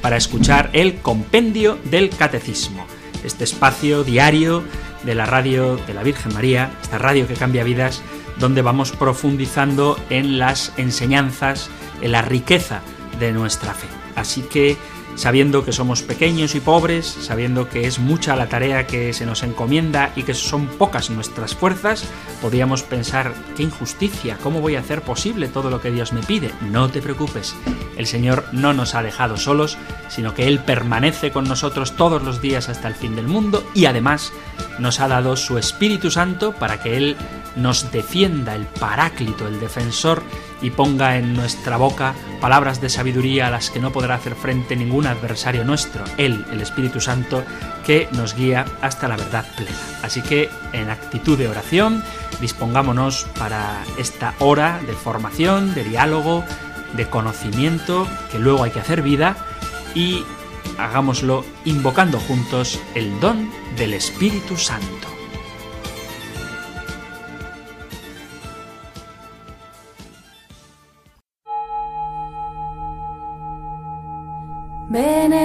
para escuchar el Compendio del Catecismo, este espacio diario de la radio de la Virgen María, esta radio que cambia vidas, donde vamos profundizando en las enseñanzas, en la riqueza de nuestra fe. Así que sabiendo que somos pequeños y pobres, sabiendo que es mucha la tarea que se nos encomienda y que son pocas nuestras fuerzas, podríamos pensar, qué injusticia, ¿cómo voy a hacer posible todo lo que Dios me pide? No te preocupes, el Señor no nos ha dejado solos, sino que Él permanece con nosotros todos los días hasta el fin del mundo y además nos ha dado su Espíritu Santo para que Él nos defienda, el Paráclito, el defensor, y ponga en nuestra boca palabras de sabiduría a las que no podrá hacer frente ningún adversario nuestro, Él, el Espíritu Santo, que nos guía hasta la verdad plena. Así que, en actitud de oración, dispongámonos para esta hora de formación, de diálogo, de conocimiento, que luego hay que hacer vida, y hagámoslo invocando juntos el don del Espíritu Santo.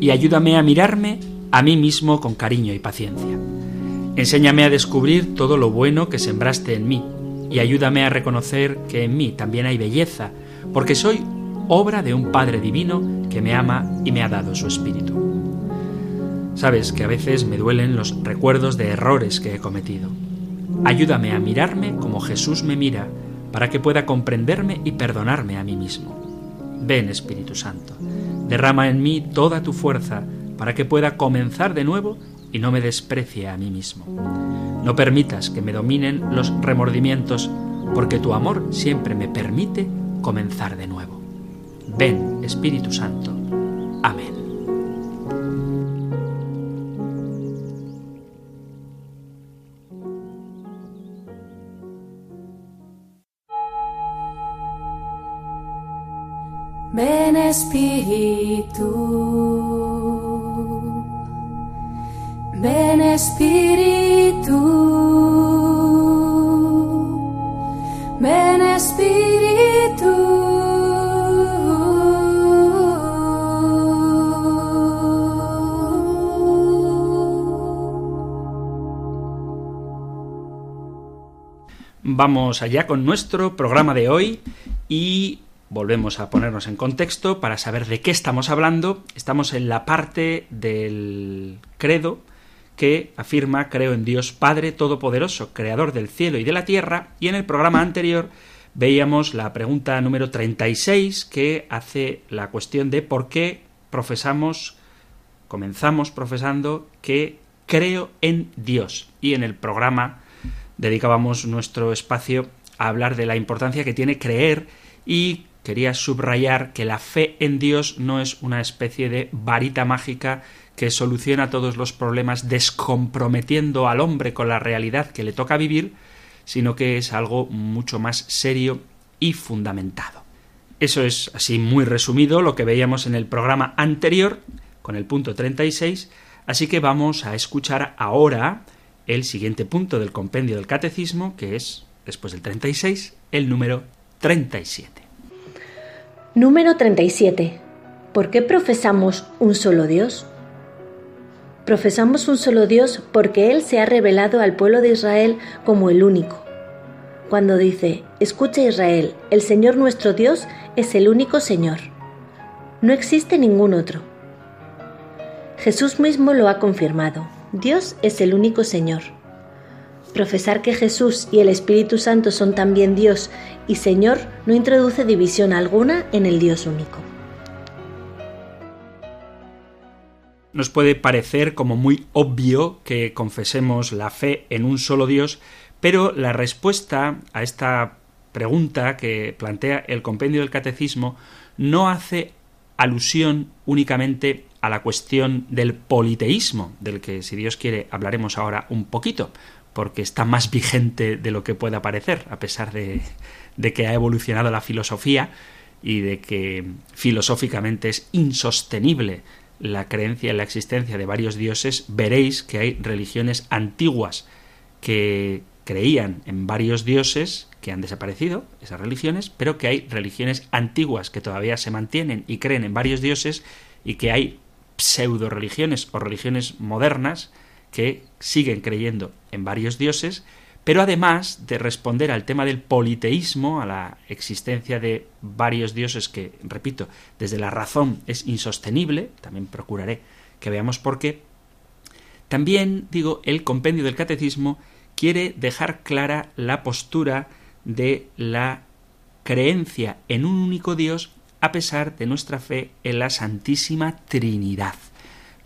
y ayúdame a mirarme a mí mismo con cariño y paciencia. Enséñame a descubrir todo lo bueno que sembraste en mí y ayúdame a reconocer que en mí también hay belleza, porque soy obra de un Padre Divino que me ama y me ha dado su Espíritu. Sabes que a veces me duelen los recuerdos de errores que he cometido. Ayúdame a mirarme como Jesús me mira, para que pueda comprenderme y perdonarme a mí mismo. Ven Espíritu Santo, derrama en mí toda tu fuerza para que pueda comenzar de nuevo y no me desprecie a mí mismo. No permitas que me dominen los remordimientos, porque tu amor siempre me permite comenzar de nuevo. Ven, Espíritu Santo. Amén. Ven Espíritu, ven Espíritu, ven Espíritu. Vamos allá con nuestro programa de hoy y volvemos a ponernos en contexto para saber de qué estamos hablando. Estamos en la parte del credo que afirma creo en Dios Padre Todopoderoso, Creador del cielo y de la tierra, y en el programa anterior veíamos la pregunta número 36 que hace la cuestión de por qué profesamos, comenzamos profesando que creo en Dios. Y en el programa dedicábamos nuestro espacio a hablar de la importancia que tiene creer y quería subrayar que la fe en Dios no es una especie de varita mágica que soluciona todos los problemas descomprometiendo al hombre con la realidad que le toca vivir, sino que es algo mucho más serio y fundamentado. Eso es así muy resumido lo que veíamos en el programa anterior con el punto 36, así que vamos a escuchar ahora el siguiente punto del compendio del catecismo, que es, después del 36, el número 37. Número 37. ¿Por qué profesamos un solo Dios? Profesamos un solo Dios porque Él se ha revelado al pueblo de Israel como el único. Cuando dice, escucha Israel, el Señor nuestro Dios es el único Señor. No existe ningún otro. Jesús mismo lo ha confirmado. Dios es el único Señor. Profesar que Jesús y el Espíritu Santo son también Dios y Señor no introduce división alguna en el Dios único. Nos puede parecer como muy obvio que confesemos la fe en un solo Dios, pero la respuesta a esta pregunta que plantea el compendio del catecismo no hace alusión únicamente a la cuestión del politeísmo, del que si Dios quiere hablaremos ahora un poquito, porque está más vigente de lo que pueda parecer, a pesar de, de que ha evolucionado la filosofía y de que filosóficamente es insostenible la creencia en la existencia de varios dioses, veréis que hay religiones antiguas que creían en varios dioses que han desaparecido, esas religiones, pero que hay religiones antiguas que todavía se mantienen y creen en varios dioses y que hay pseudo religiones o religiones modernas que siguen creyendo en varios dioses, pero además de responder al tema del politeísmo, a la existencia de varios dioses que, repito, desde la razón es insostenible, también procuraré que veamos por qué, también, digo, el compendio del catecismo quiere dejar clara la postura de la creencia en un único Dios a pesar de nuestra fe en la Santísima Trinidad.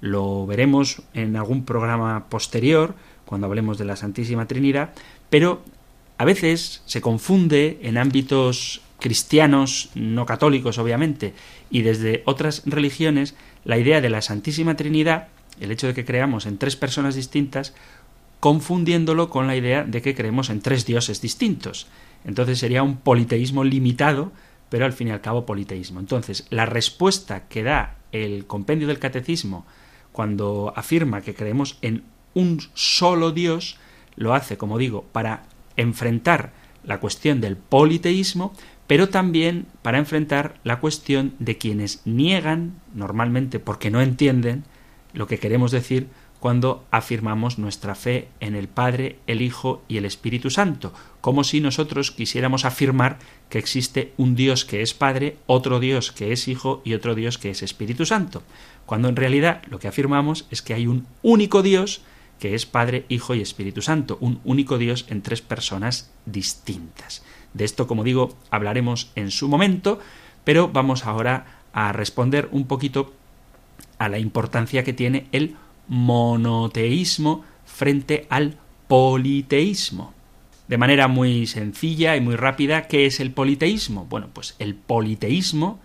Lo veremos en algún programa posterior, cuando hablemos de la Santísima Trinidad, pero a veces se confunde en ámbitos cristianos, no católicos obviamente, y desde otras religiones, la idea de la Santísima Trinidad, el hecho de que creamos en tres personas distintas, confundiéndolo con la idea de que creemos en tres dioses distintos. Entonces sería un politeísmo limitado pero al fin y al cabo politeísmo. Entonces, la respuesta que da el compendio del catecismo cuando afirma que creemos en un solo Dios, lo hace, como digo, para enfrentar la cuestión del politeísmo, pero también para enfrentar la cuestión de quienes niegan, normalmente porque no entienden, lo que queremos decir cuando afirmamos nuestra fe en el Padre, el Hijo y el Espíritu Santo, como si nosotros quisiéramos afirmar que existe un Dios que es Padre, otro Dios que es Hijo y otro Dios que es Espíritu Santo, cuando en realidad lo que afirmamos es que hay un único Dios que es Padre, Hijo y Espíritu Santo, un único Dios en tres personas distintas. De esto, como digo, hablaremos en su momento, pero vamos ahora a responder un poquito a la importancia que tiene el monoteísmo frente al politeísmo. De manera muy sencilla y muy rápida, ¿qué es el politeísmo? Bueno, pues el politeísmo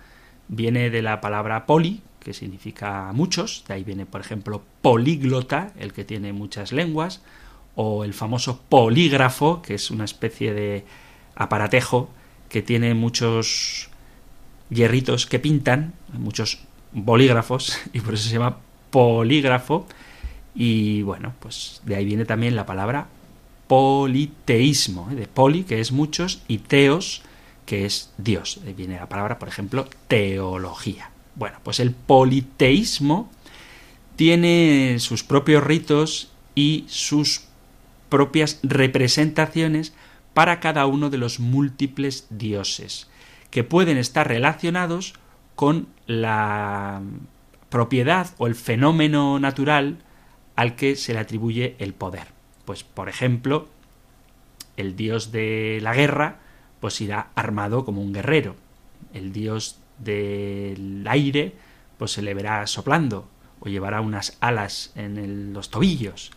viene de la palabra poli, que significa muchos, de ahí viene, por ejemplo, políglota, el que tiene muchas lenguas, o el famoso polígrafo, que es una especie de aparatejo que tiene muchos hierritos que pintan, muchos bolígrafos, y por eso se llama polígrafo y bueno, pues de ahí viene también la palabra politeísmo, ¿eh? de poli, que es muchos, y teos, que es Dios. Ahí viene la palabra, por ejemplo, teología. Bueno, pues el politeísmo tiene sus propios ritos y sus propias representaciones para cada uno de los múltiples dioses, que pueden estar relacionados con la propiedad o el fenómeno natural al que se le atribuye el poder. Pues, por ejemplo, el dios de la guerra, pues irá armado como un guerrero. El dios del aire, pues se le verá soplando o llevará unas alas en los tobillos.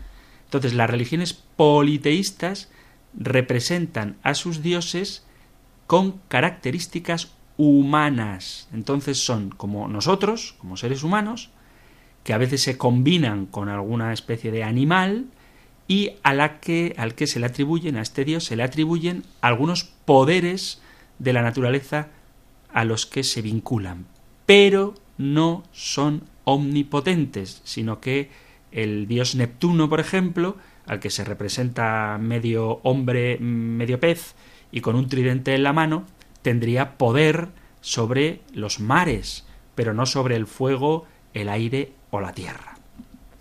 Entonces, las religiones politeístas representan a sus dioses con características humanas. Entonces son como nosotros, como seres humanos, que a veces se combinan con alguna especie de animal y a la que, al que se le atribuyen, a este dios, se le atribuyen algunos poderes de la naturaleza a los que se vinculan. Pero no son omnipotentes, sino que el dios Neptuno, por ejemplo, al que se representa medio hombre, medio pez, y con un tridente en la mano, tendría poder sobre los mares, pero no sobre el fuego, el aire o la tierra.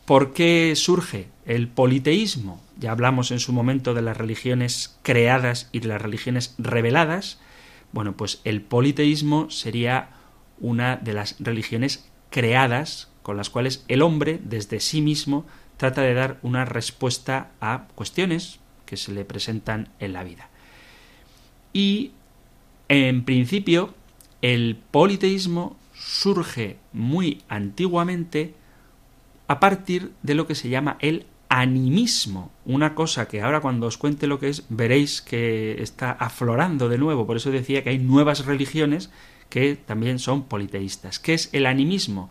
¿Por qué surge el politeísmo? Ya hablamos en su momento de las religiones creadas y de las religiones reveladas. Bueno, pues el politeísmo sería una de las religiones creadas con las cuales el hombre desde sí mismo trata de dar una respuesta a cuestiones que se le presentan en la vida. Y en principio el politeísmo surge muy antiguamente a partir de lo que se llama el animismo, una cosa que ahora cuando os cuente lo que es veréis que está aflorando de nuevo, por eso decía que hay nuevas religiones que también son politeístas. ¿Qué es el animismo?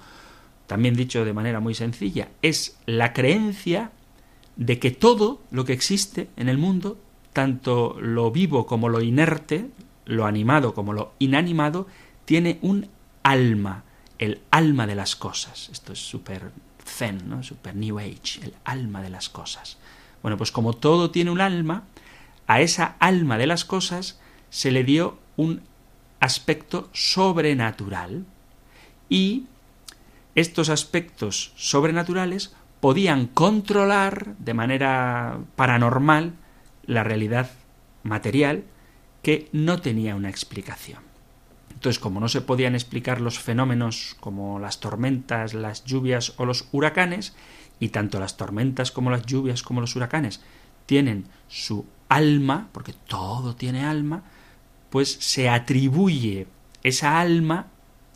También dicho de manera muy sencilla, es la creencia de que todo lo que existe en el mundo, tanto lo vivo como lo inerte, lo animado como lo inanimado, tiene un alma, el alma de las cosas. Esto es súper zen, ¿no? Super New Age, el alma de las cosas. Bueno, pues como todo tiene un alma, a esa alma de las cosas se le dio un aspecto sobrenatural y estos aspectos sobrenaturales podían controlar de manera paranormal la realidad material que no tenía una explicación. Entonces, como no se podían explicar los fenómenos como las tormentas, las lluvias o los huracanes, y tanto las tormentas como las lluvias como los huracanes tienen su alma, porque todo tiene alma, pues se atribuye esa alma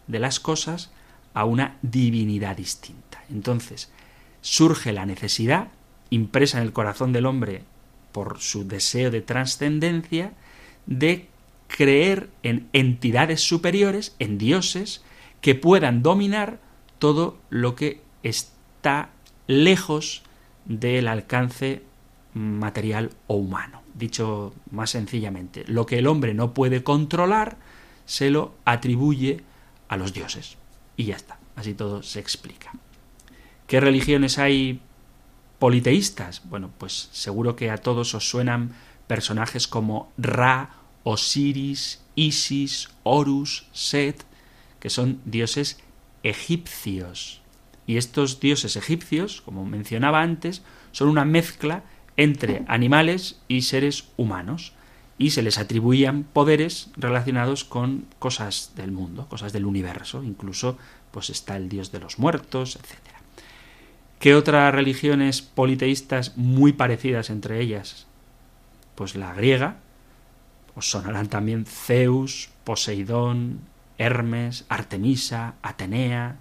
de las cosas a una divinidad distinta. Entonces, surge la necesidad, impresa en el corazón del hombre por su deseo de trascendencia, de creer en entidades superiores, en dioses, que puedan dominar todo lo que está lejos del alcance material o humano. Dicho más sencillamente, lo que el hombre no puede controlar se lo atribuye a los dioses. Y ya está, así todo se explica. ¿Qué religiones hay politeístas? Bueno, pues seguro que a todos os suenan personajes como Ra, Osiris, Isis, Horus, Set, que son dioses egipcios. Y estos dioses egipcios, como mencionaba antes, son una mezcla entre animales y seres humanos y se les atribuían poderes relacionados con cosas del mundo, cosas del universo, incluso pues está el dios de los muertos, etc. ¿Qué otras religiones politeístas muy parecidas entre ellas? Pues la griega, os sonarán también Zeus, Poseidón, Hermes, Artemisa, Atenea.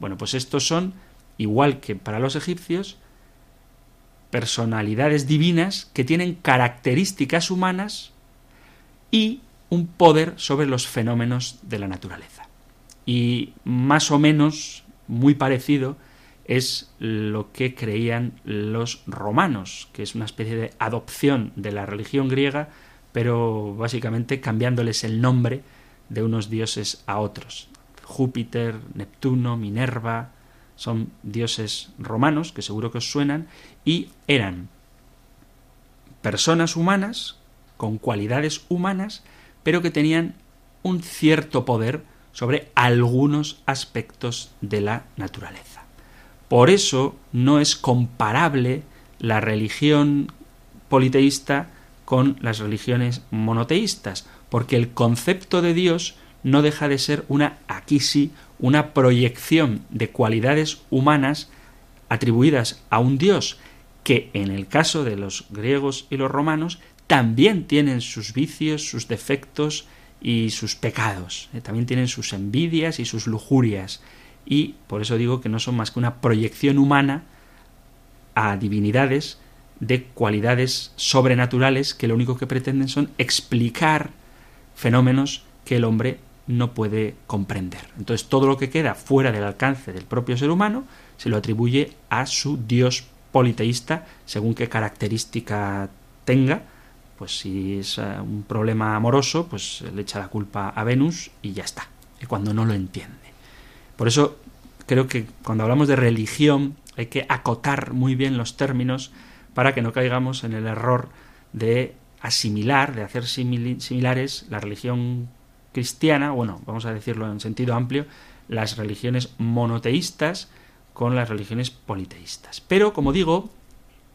Bueno, pues estos son, igual que para los egipcios, personalidades divinas que tienen características humanas y un poder sobre los fenómenos de la naturaleza. Y más o menos, muy parecido, es lo que creían los romanos, que es una especie de adopción de la religión griega, pero básicamente cambiándoles el nombre de unos dioses a otros. Júpiter, Neptuno, Minerva, son dioses romanos, que seguro que os suenan, y eran personas humanas, con cualidades humanas, pero que tenían un cierto poder sobre algunos aspectos de la naturaleza. Por eso no es comparable la religión politeísta con las religiones monoteístas, porque el concepto de Dios no deja de ser una, aquí sí, una proyección de cualidades humanas atribuidas a un Dios que en el caso de los griegos y los romanos también tienen sus vicios, sus defectos y sus pecados, eh, también tienen sus envidias y sus lujurias. Y por eso digo que no son más que una proyección humana a divinidades de cualidades sobrenaturales que lo único que pretenden son explicar fenómenos que el hombre no puede comprender. Entonces todo lo que queda fuera del alcance del propio ser humano se lo atribuye a su Dios politeísta según qué característica tenga. Pues si es eh, un problema amoroso, pues le echa la culpa a Venus y ya está. Y cuando no lo entiende. Por eso creo que cuando hablamos de religión hay que acotar muy bien los términos para que no caigamos en el error de asimilar, de hacer similares la religión cristiana, bueno, vamos a decirlo en sentido amplio, las religiones monoteístas con las religiones politeístas. Pero, como digo,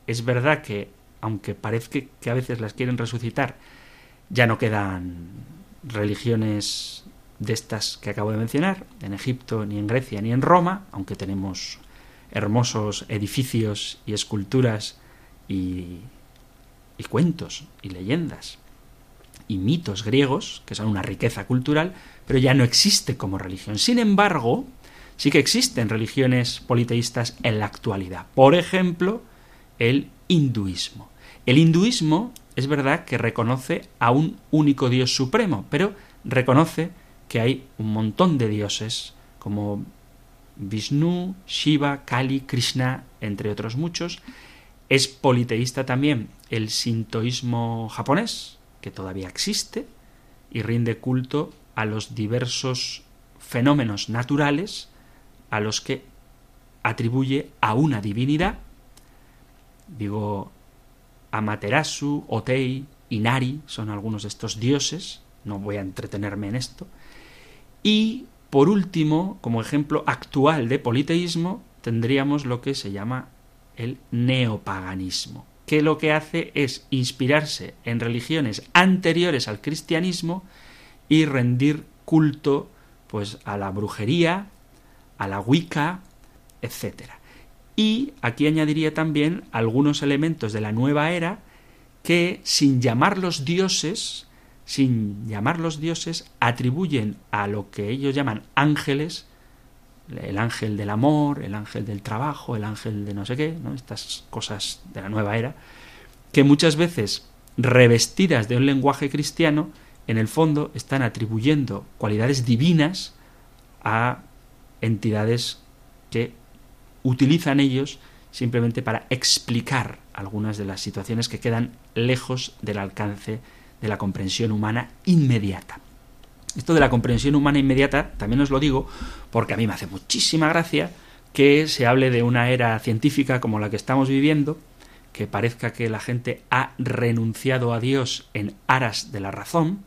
es verdad que, aunque parezca que a veces las quieren resucitar, ya no quedan religiones de estas que acabo de mencionar, en Egipto, ni en Grecia, ni en Roma, aunque tenemos hermosos edificios y esculturas y, cuentos y leyendas y mitos griegos, que son una riqueza cultural, pero ya no existe como religión. Sin embargo, sí que existen religiones politeístas en la actualidad. Por ejemplo, el hinduismo. El hinduismo es verdad que reconoce a un único Dios supremo, pero reconoce que hay un montón de dioses como Vishnu, Shiva, Kali, Krishna, entre otros muchos. Es politeísta también el sintoísmo japonés, que todavía existe, y rinde culto a los diversos fenómenos naturales a los que atribuye a una divinidad, digo, Amaterasu, Otei, Inari, son algunos de estos dioses, no voy a entretenerme en esto, y por último, como ejemplo actual de politeísmo, tendríamos lo que se llama el neopaganismo, que lo que hace es inspirarse en religiones anteriores al cristianismo y rendir culto pues a la brujería, a la Wicca, etc. Y aquí añadiría también algunos elementos de la nueva era que sin llamarlos dioses sin llamarlos dioses, atribuyen a lo que ellos llaman ángeles, el ángel del amor, el ángel del trabajo, el ángel de no sé qué, estas cosas de la nueva era, que muchas veces revestidas de un lenguaje cristiano, en el fondo están atribuyendo cualidades divinas a entidades que utilizan ellos simplemente para explicar algunas de las situaciones que quedan lejos del alcance de la comprensión humana inmediata. Esto de la comprensión humana inmediata también os lo digo porque a mí me hace muchísima gracia que se hable de una era científica como la que estamos viviendo, que parezca que la gente ha renunciado a Dios en aras de la razón,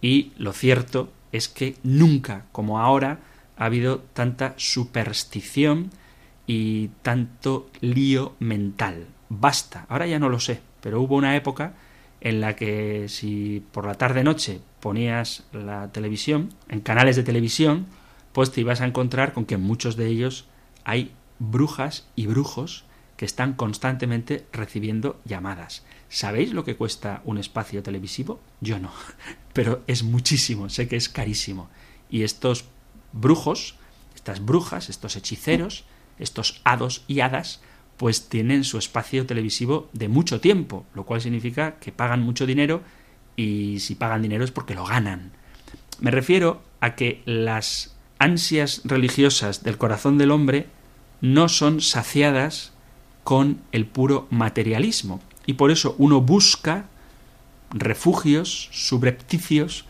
y lo cierto es que nunca como ahora ha habido tanta superstición y tanto lío mental. Basta, ahora ya no lo sé, pero hubo una época en la que si por la tarde-noche ponías la televisión, en canales de televisión, pues te ibas a encontrar con que muchos de ellos hay brujas y brujos que están constantemente recibiendo llamadas. ¿Sabéis lo que cuesta un espacio televisivo? Yo no, pero es muchísimo, sé que es carísimo. Y estos brujos, estas brujas, estos hechiceros, estos hados y hadas, pues tienen su espacio televisivo de mucho tiempo, lo cual significa que pagan mucho dinero y si pagan dinero es porque lo ganan. Me refiero a que las ansias religiosas del corazón del hombre no son saciadas con el puro materialismo y por eso uno busca refugios subrepticios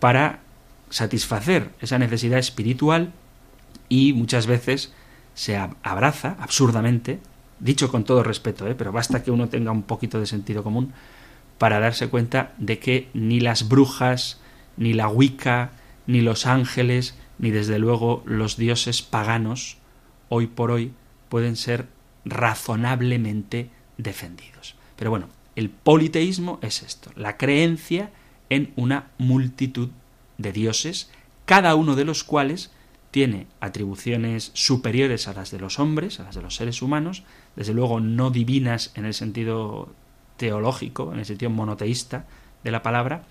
para satisfacer esa necesidad espiritual y muchas veces se abraza absurdamente dicho con todo respeto, ¿eh? pero basta que uno tenga un poquito de sentido común para darse cuenta de que ni las brujas, ni la Wicca, ni los ángeles, ni desde luego los dioses paganos, hoy por hoy pueden ser razonablemente defendidos. Pero bueno, el politeísmo es esto, la creencia en una multitud de dioses, cada uno de los cuales tiene atribuciones superiores a las de los hombres, a las de los seres humanos, desde luego no divinas en el sentido teológico, en el sentido monoteísta de la palabra,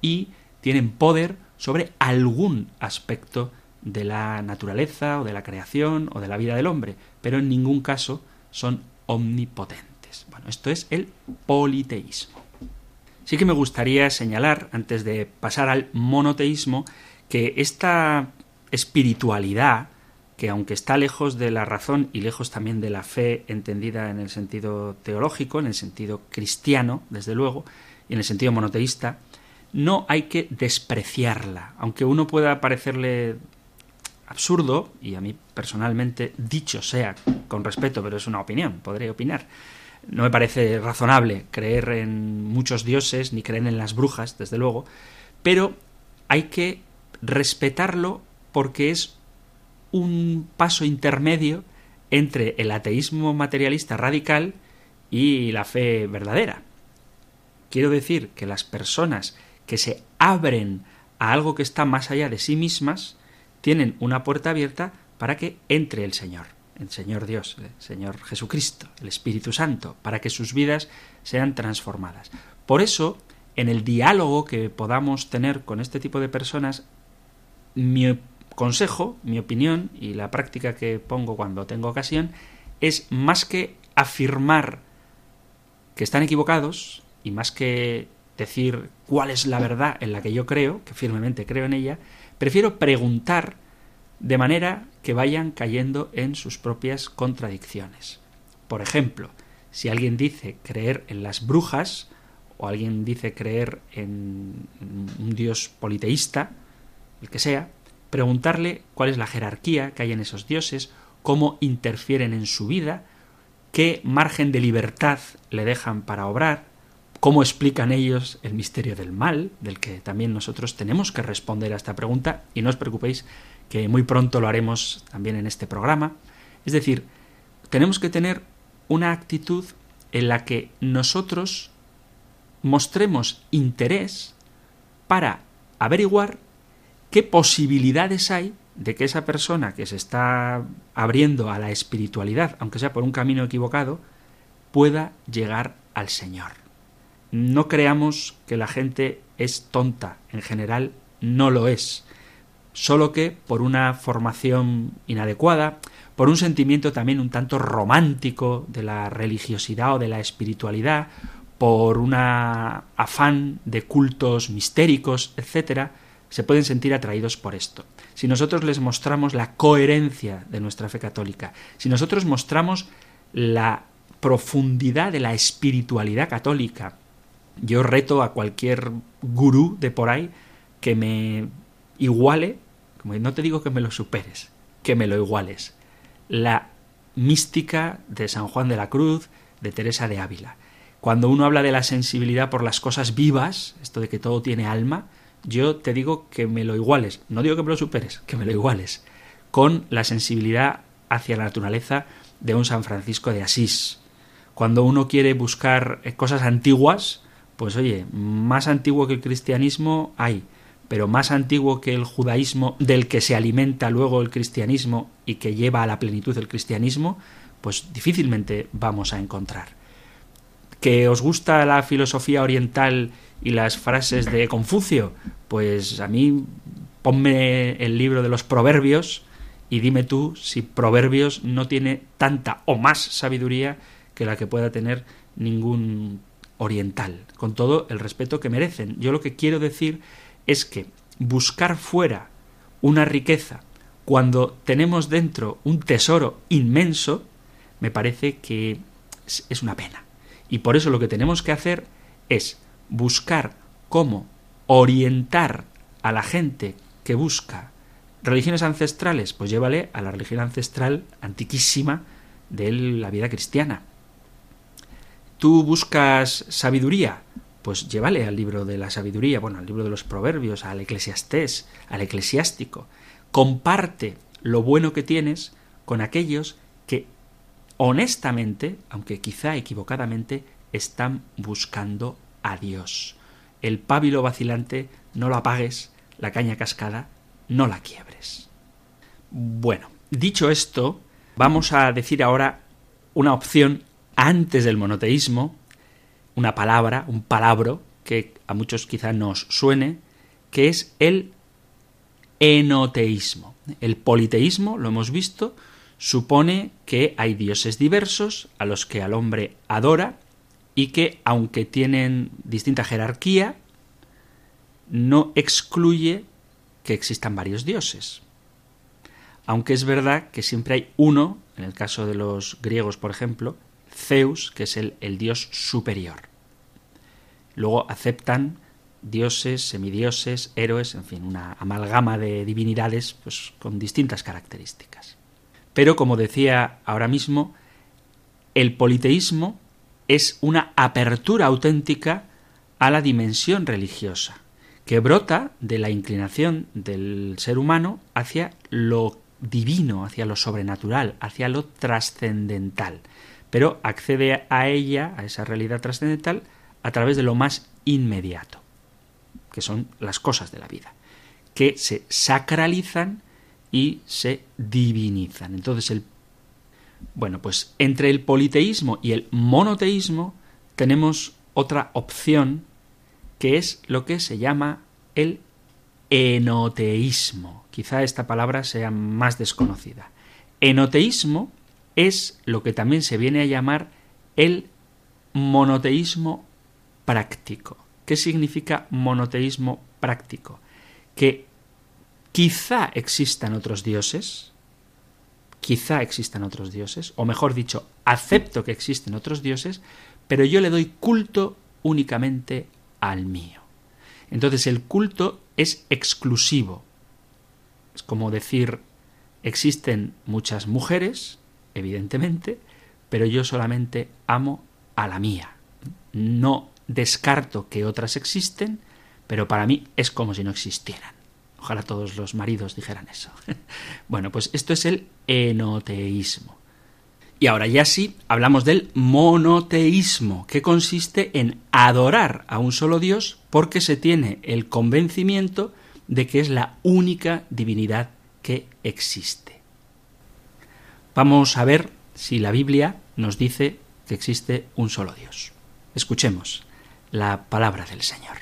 y tienen poder sobre algún aspecto de la naturaleza o de la creación o de la vida del hombre, pero en ningún caso son omnipotentes. Bueno, esto es el politeísmo. Sí que me gustaría señalar, antes de pasar al monoteísmo, que esta espiritualidad que aunque está lejos de la razón y lejos también de la fe entendida en el sentido teológico, en el sentido cristiano, desde luego, y en el sentido monoteísta, no hay que despreciarla, aunque uno pueda parecerle absurdo, y a mí personalmente, dicho sea con respeto, pero es una opinión, podré opinar, no me parece razonable creer en muchos dioses ni creer en las brujas, desde luego, pero hay que respetarlo porque es un paso intermedio entre el ateísmo materialista radical y la fe verdadera. Quiero decir que las personas que se abren a algo que está más allá de sí mismas, tienen una puerta abierta para que entre el Señor, el Señor Dios, el Señor Jesucristo, el Espíritu Santo, para que sus vidas sean transformadas. Por eso, en el diálogo que podamos tener con este tipo de personas, mi consejo, mi opinión y la práctica que pongo cuando tengo ocasión es más que afirmar que están equivocados y más que decir cuál es la verdad en la que yo creo, que firmemente creo en ella, prefiero preguntar de manera que vayan cayendo en sus propias contradicciones. Por ejemplo, si alguien dice creer en las brujas, o alguien dice creer en un dios politeísta, el que sea, preguntarle cuál es la jerarquía que hay en esos dioses, cómo interfieren en su vida, qué margen de libertad le dejan para obrar, cómo explican ellos el misterio del mal, del que también nosotros tenemos que responder a esta pregunta, y no os preocupéis que muy pronto lo haremos también en este programa. Es decir, tenemos que tener una actitud en la que nosotros mostremos interés para averiguar qué posibilidades hay de que esa persona que se está abriendo a la espiritualidad, aunque sea por un camino equivocado, pueda llegar al Señor. No creamos que la gente es tonta, en general no lo es, solo que por una formación inadecuada, por un sentimiento también un tanto romántico de la religiosidad o de la espiritualidad, por un afán de cultos mistéricos, etcétera, se pueden sentir atraídos por esto. Si nosotros les mostramos la coherencia de nuestra fe católica, si nosotros mostramos la profundidad de la espiritualidad católica, yo reto a cualquier gurú de por ahí que me iguale, como no te digo que me lo superes, que me lo iguales, la mística de San Juan de la Cruz, de Teresa de Ávila. Cuando uno habla de la sensibilidad por las cosas vivas, esto de que todo tiene alma, yo te digo que me lo iguales, no digo que me lo superes, que me lo iguales, con la sensibilidad hacia la naturaleza de un San Francisco de Asís. Cuando uno quiere buscar eh, cosas antiguas, pues oye, más antiguo que el cristianismo hay, pero más antiguo que el judaísmo del que se alimenta luego el cristianismo y que lleva a la plenitud el cristianismo, pues difícilmente vamos a encontrar. ¿Que os gusta la filosofía oriental y las frases de Confucio, pues a mí ponme el libro de los proverbios y dime tú si proverbios no tiene tanta o más sabiduría que la que pueda tener ningún oriental, con todo el respeto que merecen. Yo lo que quiero decir es que buscar fuera una riqueza cuando tenemos dentro un tesoro inmenso, me parece que es una pena. Y por eso lo que tenemos que hacer es buscar cómo orientar a la gente que busca religiones ancestrales, pues llévale a la religión ancestral antiquísima de la vida cristiana. ¿Tú buscas sabiduría? Pues llévale al libro de la sabiduría, bueno, al libro de los proverbios, al eclesiastés, al eclesiástico. Comparte lo bueno que tienes con aquellos que honestamente, aunque quizá equivocadamente, están buscando a Dios. El pábilo vacilante no lo apagues, la caña cascada no la quiebres. Bueno, dicho esto, vamos a decir ahora una opción antes del monoteísmo, una palabra, un palabro que a muchos quizá nos suene, que es el enoteísmo. El politeísmo, lo hemos visto, supone que hay dioses diversos a los que al hombre adora y que, aunque tienen distinta jerarquía, no excluye que existan varios dioses. Aunque es verdad que siempre hay uno, en el caso de los griegos, por ejemplo, Zeus, que es el, dios superior. Luego aceptan dioses, semidioses, héroes, en fin, una amalgama de divinidades pues, con distintas características. Pero, como decía ahora mismo, el politeísmo es una apertura auténtica a la dimensión religiosa, que brota de la inclinación del ser humano hacia lo divino, hacia lo sobrenatural, hacia lo trascendental, pero accede a ella, a esa realidad trascendental, a través de lo más inmediato, que son las cosas de la vida, que se sacralizan y se divinizan. Entonces, el, bueno, pues entre el politeísmo y el monoteísmo tenemos otra opción que es lo que se llama el enoteísmo. Quizá esta palabra sea más desconocida. Enoteísmo es lo que también se viene a llamar el monoteísmo práctico. ¿Qué significa monoteísmo práctico? Que quizá existan otros dioses, quizá existan otros dioses, o mejor dicho, acepto que existen otros dioses, pero yo le doy culto únicamente al mío. Entonces el culto es exclusivo. Es como decir, existen muchas mujeres, evidentemente, pero yo solamente amo a la mía. No descarto que otras existen, pero para mí es como si no existieran. Ojalá todos los maridos dijeran eso. bueno, pues esto es el enoteísmo. Y ahora ya sí, hablamos del monoteísmo, que consiste en adorar a un solo Dios porque se tiene el convencimiento de que es la única divinidad que existe. Vamos a ver si la Biblia nos dice que existe un solo Dios. Escuchemos la palabra del Señor.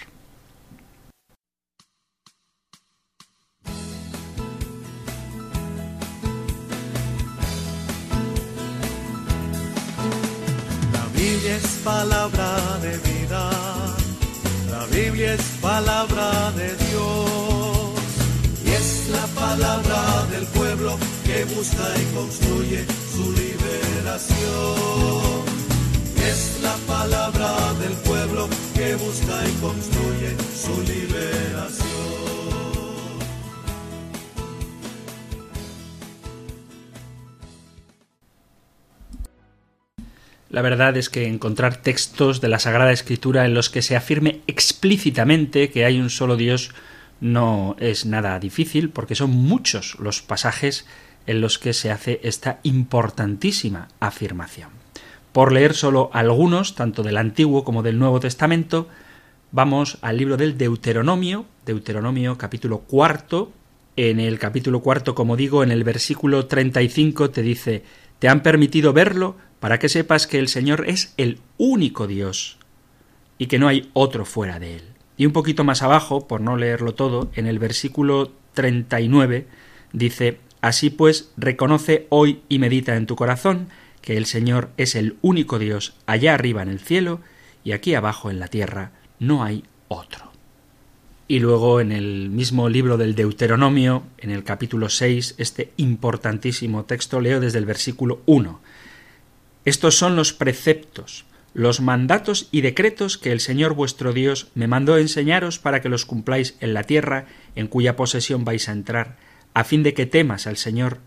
La Biblia es palabra de vida, la Biblia es palabra de Dios es la palabra del pueblo que busca y construye su liberación. Es la palabra del pueblo que busca y construye su liberación. La verdad es que encontrar textos de la Sagrada Escritura en los que se afirme explícitamente que hay un solo Dios no es nada difícil, porque son muchos los pasajes en los que se hace esta importantísima afirmación. Por leer solo algunos, tanto del Antiguo como del Nuevo Testamento, vamos al libro del Deuteronomio, Deuteronomio capítulo cuarto. En el capítulo cuarto, como digo, en el versículo 35 te dice, te han permitido verlo para que sepas que el Señor es el único Dios y que no hay otro fuera de él. Y un poquito más abajo, por no leerlo todo, en el versículo 39 dice, Así pues, reconoce hoy y medita en tu corazón que el Señor es el único Dios allá arriba en el cielo y aquí abajo en la tierra no hay otro. Y luego en el mismo libro del Deuteronomio, en el capítulo 6, este importantísimo texto leo desde el versículo 1. Estos son los preceptos, los mandatos y decretos que el Señor vuestro Dios me mandó enseñaros para que los cumpláis en la tierra en cuya posesión vais a entrar, a fin de que temas al Señor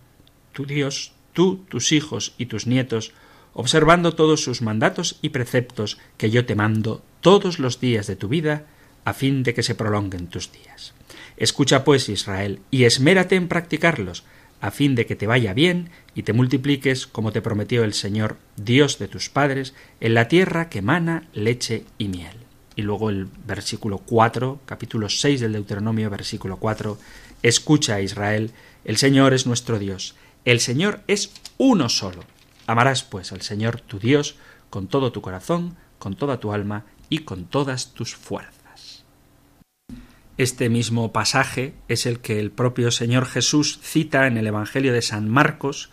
tu Dios, tú, tus hijos y tus nietos, observando todos sus mandatos y preceptos que yo te mando todos los días de tu vida, a fin de que se prolonguen tus días. Escucha pues, Israel, y esmérate en practicarlos, a fin de que te vaya bien y te multipliques como te prometió el Señor, Dios de tus padres, en la tierra que mana leche y miel. Y luego el versículo 4, capítulo 6 del Deuteronomio, versículo 4, Escucha, Israel, el Señor es nuestro Dios, el Señor es uno solo. Amarás pues al Señor tu Dios con todo tu corazón, con toda tu alma y con todas tus fuerzas. Este mismo pasaje es el que el propio Señor Jesús cita en el Evangelio de San Marcos,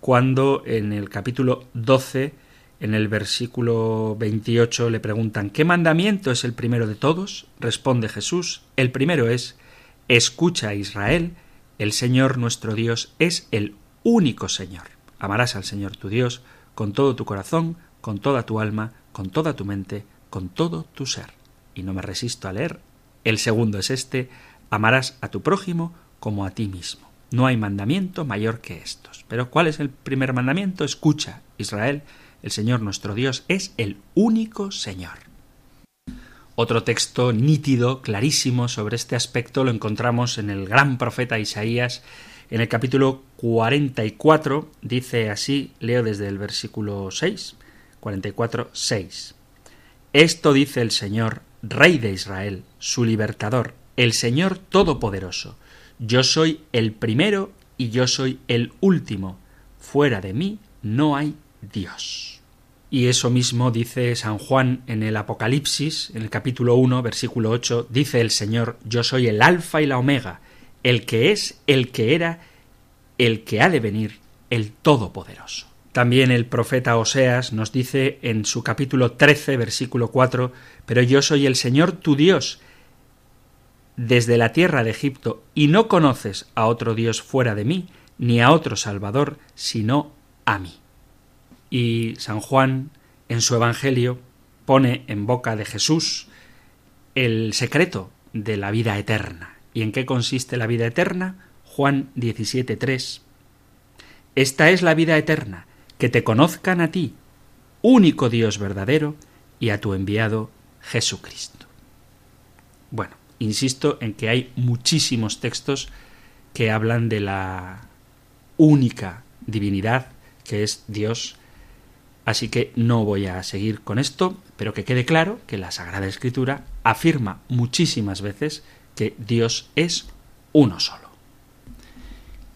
cuando en el capítulo 12, en el versículo 28, le preguntan ¿qué mandamiento es el primero de todos? Responde Jesús, el primero es Escucha Israel, el Señor nuestro Dios es el único Señor. Amarás al Señor tu Dios con todo tu corazón, con toda tu alma, con toda tu mente, con todo tu ser. Y no me resisto a leer. El segundo es este, amarás a tu prójimo como a ti mismo. No hay mandamiento mayor que estos. Pero ¿cuál es el primer mandamiento? Escucha, Israel, el Señor nuestro Dios es el único Señor. Otro texto nítido, clarísimo sobre este aspecto lo encontramos en el gran profeta Isaías, en el capítulo 44, dice así, leo desde el versículo 6, 44, 6. Esto dice el Señor, Rey de Israel, su libertador, el Señor Todopoderoso. Yo soy el primero y yo soy el último. Fuera de mí no hay Dios. Y eso mismo dice San Juan en el Apocalipsis, en el capítulo 1, versículo 8, dice el Señor, yo soy el Alfa y la Omega, el que es, el que era, el que ha de venir, el Todopoderoso. También el profeta Oseas nos dice en su capítulo 13, versículo 4, pero yo soy el Señor tu Dios, desde la tierra de Egipto, y no conoces a otro Dios fuera de mí, ni a otro Salvador, sino a mí. Y San Juan, en su Evangelio, pone en boca de Jesús el secreto de la vida eterna. ¿Y en qué consiste la vida eterna? Juan 17.3. Esta es la vida eterna, que te conozcan a ti, único Dios verdadero, y a tu enviado Jesucristo. Bueno, insisto en que hay muchísimos textos que hablan de la única divinidad que es Dios. Así que no voy a seguir con esto, pero que quede claro que la Sagrada Escritura afirma muchísimas veces que Dios es uno solo.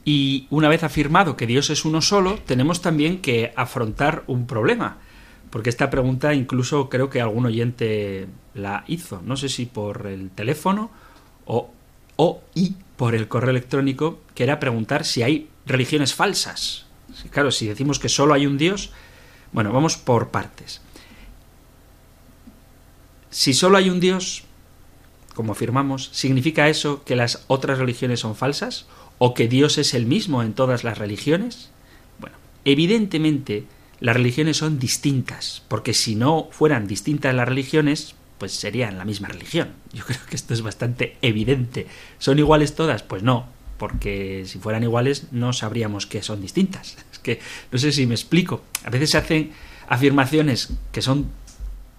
Y una vez afirmado que Dios es uno solo, tenemos también que afrontar un problema, porque esta pregunta incluso creo que algún oyente la hizo, no sé si por el teléfono o, o y por el correo electrónico, que era preguntar si hay religiones falsas. Claro, si decimos que solo hay un Dios, bueno, vamos por partes. Si solo hay un Dios, como afirmamos, ¿significa eso que las otras religiones son falsas? ¿O que Dios es el mismo en todas las religiones? Bueno, evidentemente las religiones son distintas, porque si no fueran distintas las religiones, pues serían la misma religión. Yo creo que esto es bastante evidente. ¿Son iguales todas? Pues no, porque si fueran iguales no sabríamos que son distintas. Es que no sé si me explico. A veces se hacen afirmaciones que son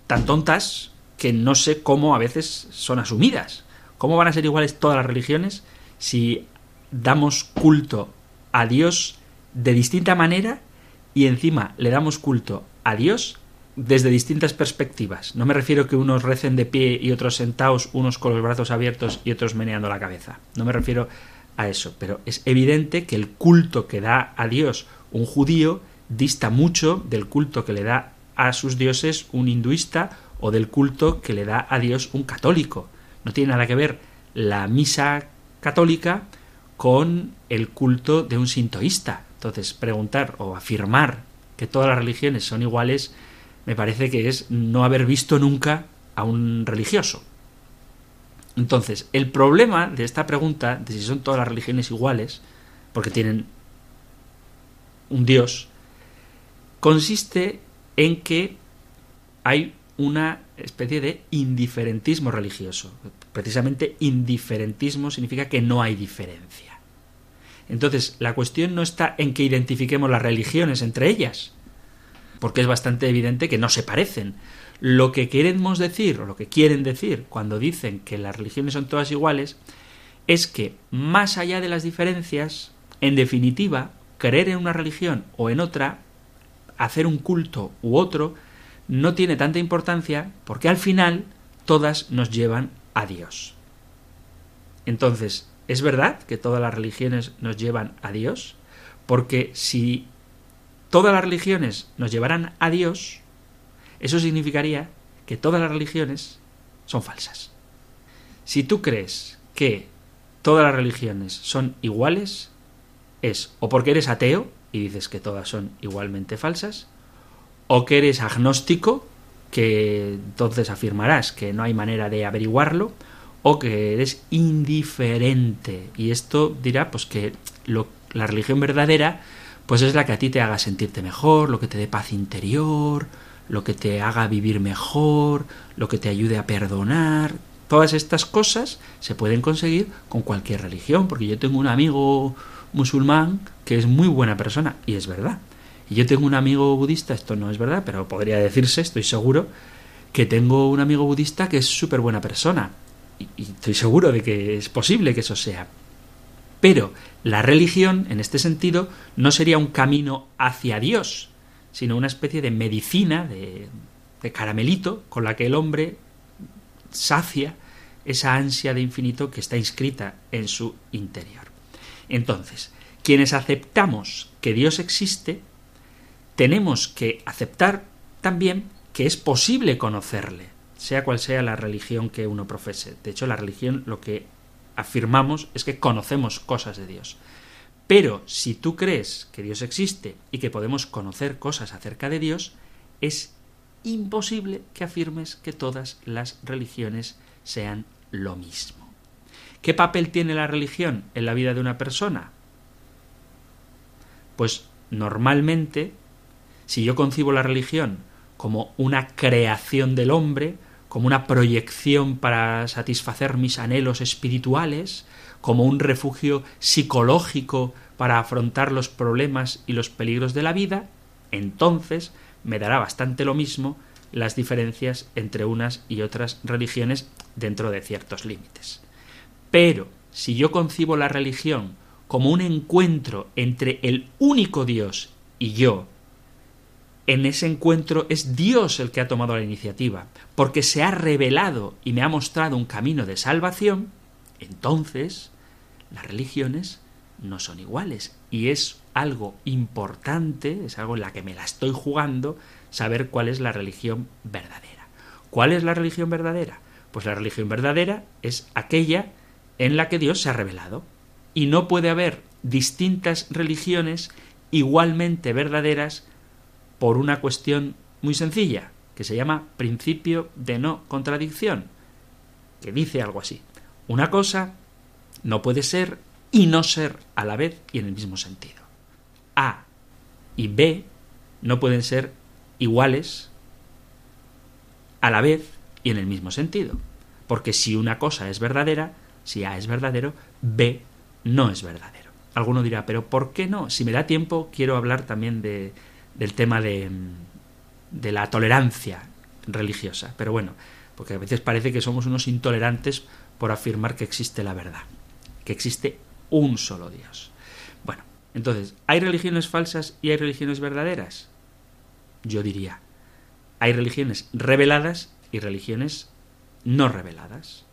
tan tontas que no sé cómo a veces son asumidas. ¿Cómo van a ser iguales todas las religiones si damos culto a Dios de distinta manera y encima le damos culto a Dios desde distintas perspectivas. No me refiero que unos recen de pie y otros sentados, unos con los brazos abiertos y otros meneando la cabeza. No me refiero a eso, pero es evidente que el culto que da a Dios un judío dista mucho del culto que le da a sus dioses un hinduista o del culto que le da a Dios un católico. No tiene nada que ver la misa católica con el culto de un sintoísta. Entonces, preguntar o afirmar que todas las religiones son iguales me parece que es no haber visto nunca a un religioso. Entonces, el problema de esta pregunta, de si son todas las religiones iguales, porque tienen un Dios, consiste en que hay una especie de indiferentismo religioso. Precisamente indiferentismo significa que no hay diferencia. Entonces, la cuestión no está en que identifiquemos las religiones entre ellas, porque es bastante evidente que no se parecen. Lo que queremos decir, o lo que quieren decir cuando dicen que las religiones son todas iguales, es que más allá de las diferencias, en definitiva, creer en una religión o en otra, hacer un culto u otro, no tiene tanta importancia porque al final todas nos llevan a Dios. Entonces, ¿Es verdad que todas las religiones nos llevan a Dios? Porque si todas las religiones nos llevaran a Dios, eso significaría que todas las religiones son falsas. Si tú crees que todas las religiones son iguales, es o porque eres ateo y dices que todas son igualmente falsas, o que eres agnóstico, que entonces afirmarás que no hay manera de averiguarlo, o que eres indiferente. Y esto dirá pues que lo, la religión verdadera pues es la que a ti te haga sentirte mejor, lo que te dé paz interior, lo que te haga vivir mejor, lo que te ayude a perdonar. Todas estas cosas se pueden conseguir con cualquier religión, porque yo tengo un amigo musulmán que es muy buena persona, y es verdad. Y yo tengo un amigo budista, esto no es verdad, pero podría decirse, estoy seguro, que tengo un amigo budista que es súper buena persona y estoy seguro de que es posible que eso sea. Pero la religión, en este sentido, no sería un camino hacia Dios, sino una especie de medicina, de, de caramelito, con la que el hombre sacia esa ansia de infinito que está inscrita en su interior. Entonces, quienes aceptamos que Dios existe, tenemos que aceptar también que es posible conocerle, sea cual sea la religión que uno profese. De hecho, la religión lo que afirmamos es que conocemos cosas de Dios. Pero si tú crees que Dios existe y que podemos conocer cosas acerca de Dios, es imposible que afirmes que todas las religiones sean lo mismo. ¿Qué papel tiene la religión en la vida de una persona? Pues normalmente, si yo concibo la religión como una creación del hombre, como una proyección para satisfacer mis anhelos espirituales, como un refugio psicológico para afrontar los problemas y los peligros de la vida, entonces me dará bastante lo mismo las diferencias entre unas y otras religiones dentro de ciertos límites. Pero si yo concibo la religión como un encuentro entre el único Dios y yo, en ese encuentro es Dios el que ha tomado la iniciativa, porque se ha revelado y me ha mostrado un camino de salvación, entonces las religiones no son iguales. Y es algo importante, es algo en la que me la estoy jugando, saber cuál es la religión verdadera. ¿Cuál es la religión verdadera? Pues la religión verdadera es aquella en la que Dios se ha revelado. Y no puede haber distintas religiones igualmente verdaderas por una cuestión muy sencilla, que se llama principio de no contradicción, que dice algo así. Una cosa no puede ser y no ser a la vez y en el mismo sentido. A y B no pueden ser iguales a la vez y en el mismo sentido. Porque si una cosa es verdadera, si A es verdadero, B no es verdadero. Alguno dirá, pero ¿por qué no? Si me da tiempo, quiero hablar también de, del tema de, de la tolerancia religiosa. Pero bueno, porque a veces parece que somos unos intolerantes por afirmar que existe la verdad, que existe un solo Dios. Bueno, entonces, ¿hay religiones falsas y hay religiones verdaderas? Yo diría, hay religiones reveladas y religiones no reveladas.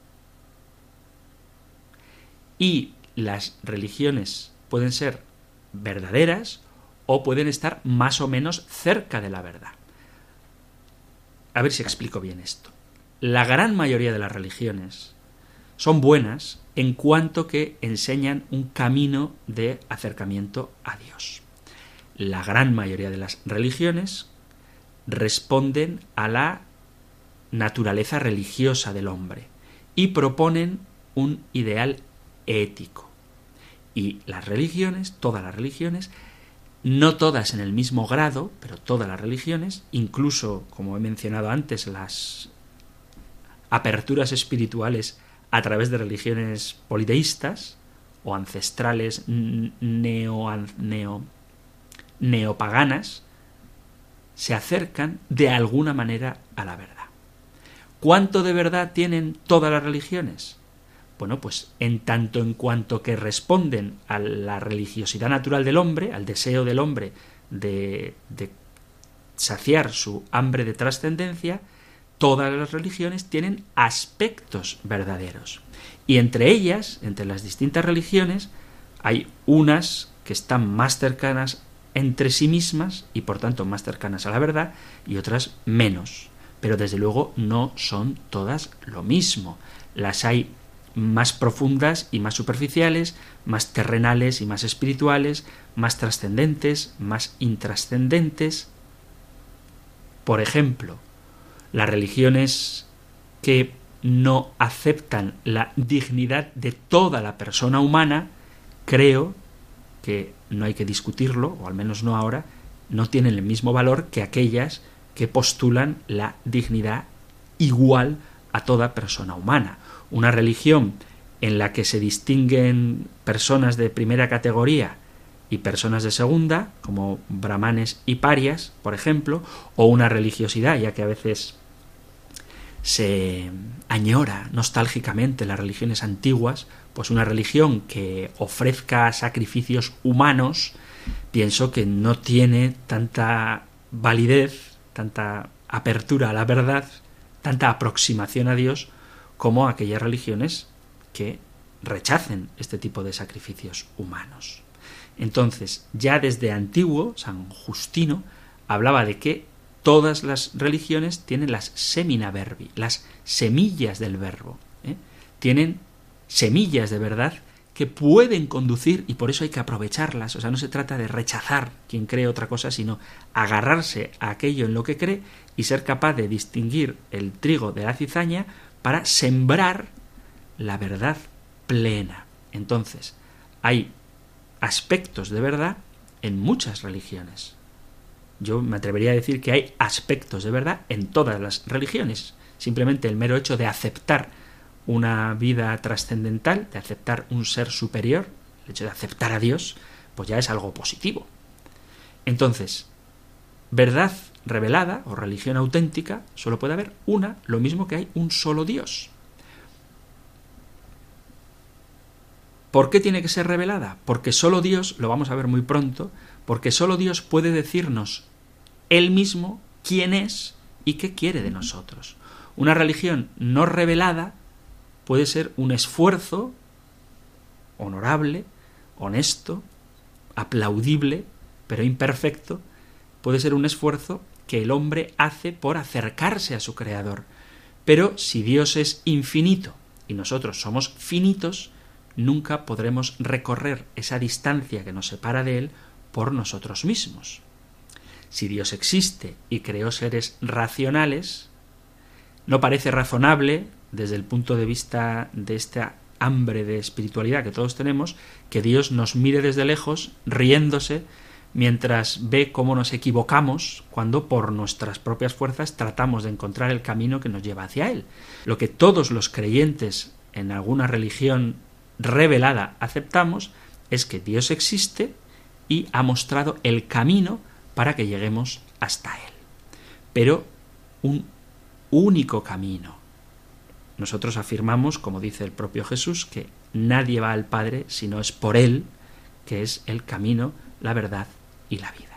Y las religiones pueden ser verdaderas o pueden estar más o menos cerca de la verdad. A ver si explico bien esto. La gran mayoría de las religiones son buenas en cuanto que enseñan un camino de acercamiento a Dios. La gran mayoría de las religiones responden a la naturaleza religiosa del hombre y proponen un ideal ético. Y las religiones, todas las religiones, no todas en el mismo grado, pero todas las religiones, incluso, como he mencionado antes, las aperturas espirituales a través de religiones politeístas o ancestrales neo, neo, neopaganas, se acercan de alguna manera a la verdad. ¿Cuánto de verdad tienen todas las religiones? Bueno, pues en tanto en cuanto que responden a la religiosidad natural del hombre, al deseo del hombre de, de saciar su hambre de trascendencia, todas las religiones tienen aspectos verdaderos. Y entre ellas, entre las distintas religiones, hay unas que están más cercanas entre sí mismas y por tanto más cercanas a la verdad y otras menos. Pero desde luego no son todas lo mismo. Las hay más profundas y más superficiales, más terrenales y más espirituales, más trascendentes, más intrascendentes. Por ejemplo, las religiones que no aceptan la dignidad de toda la persona humana, creo que no hay que discutirlo, o al menos no ahora, no tienen el mismo valor que aquellas que postulan la dignidad igual a toda persona humana. Una religión en la que se distinguen personas de primera categoría y personas de segunda, como brahmanes y parias, por ejemplo, o una religiosidad, ya que a veces se añora nostálgicamente las religiones antiguas, pues una religión que ofrezca sacrificios humanos, pienso que no tiene tanta validez, tanta apertura a la verdad, tanta aproximación a Dios, como aquellas religiones que rechacen este tipo de sacrificios humanos. Entonces, ya desde antiguo, San Justino hablaba de que todas las religiones tienen las semina verbi, las semillas del verbo. ¿eh? Tienen semillas de verdad que pueden conducir y por eso hay que aprovecharlas. O sea, no se trata de rechazar quien cree otra cosa, sino agarrarse a aquello en lo que cree y ser capaz de distinguir el trigo de la cizaña para sembrar la verdad plena. Entonces, hay aspectos de verdad en muchas religiones. Yo me atrevería a decir que hay aspectos de verdad en todas las religiones. Simplemente el mero hecho de aceptar una vida trascendental, de aceptar un ser superior, el hecho de aceptar a Dios, pues ya es algo positivo. Entonces, verdad revelada o religión auténtica solo puede haber una, lo mismo que hay un solo Dios. ¿Por qué tiene que ser revelada? Porque solo Dios, lo vamos a ver muy pronto, porque solo Dios puede decirnos Él mismo quién es y qué quiere de nosotros. Una religión no revelada puede ser un esfuerzo honorable, honesto, aplaudible, pero imperfecto, puede ser un esfuerzo que el hombre hace por acercarse a su Creador. Pero si Dios es infinito y nosotros somos finitos, nunca podremos recorrer esa distancia que nos separa de Él por nosotros mismos. Si Dios existe y creó seres racionales, no parece razonable desde el punto de vista de esta hambre de espiritualidad que todos tenemos, que Dios nos mire desde lejos, riéndose, mientras ve cómo nos equivocamos cuando por nuestras propias fuerzas tratamos de encontrar el camino que nos lleva hacia Él. Lo que todos los creyentes en alguna religión revelada aceptamos es que Dios existe y ha mostrado el camino para que lleguemos hasta Él. Pero un único camino, nosotros afirmamos, como dice el propio Jesús, que nadie va al Padre si no es por Él, que es el camino, la verdad y la vida.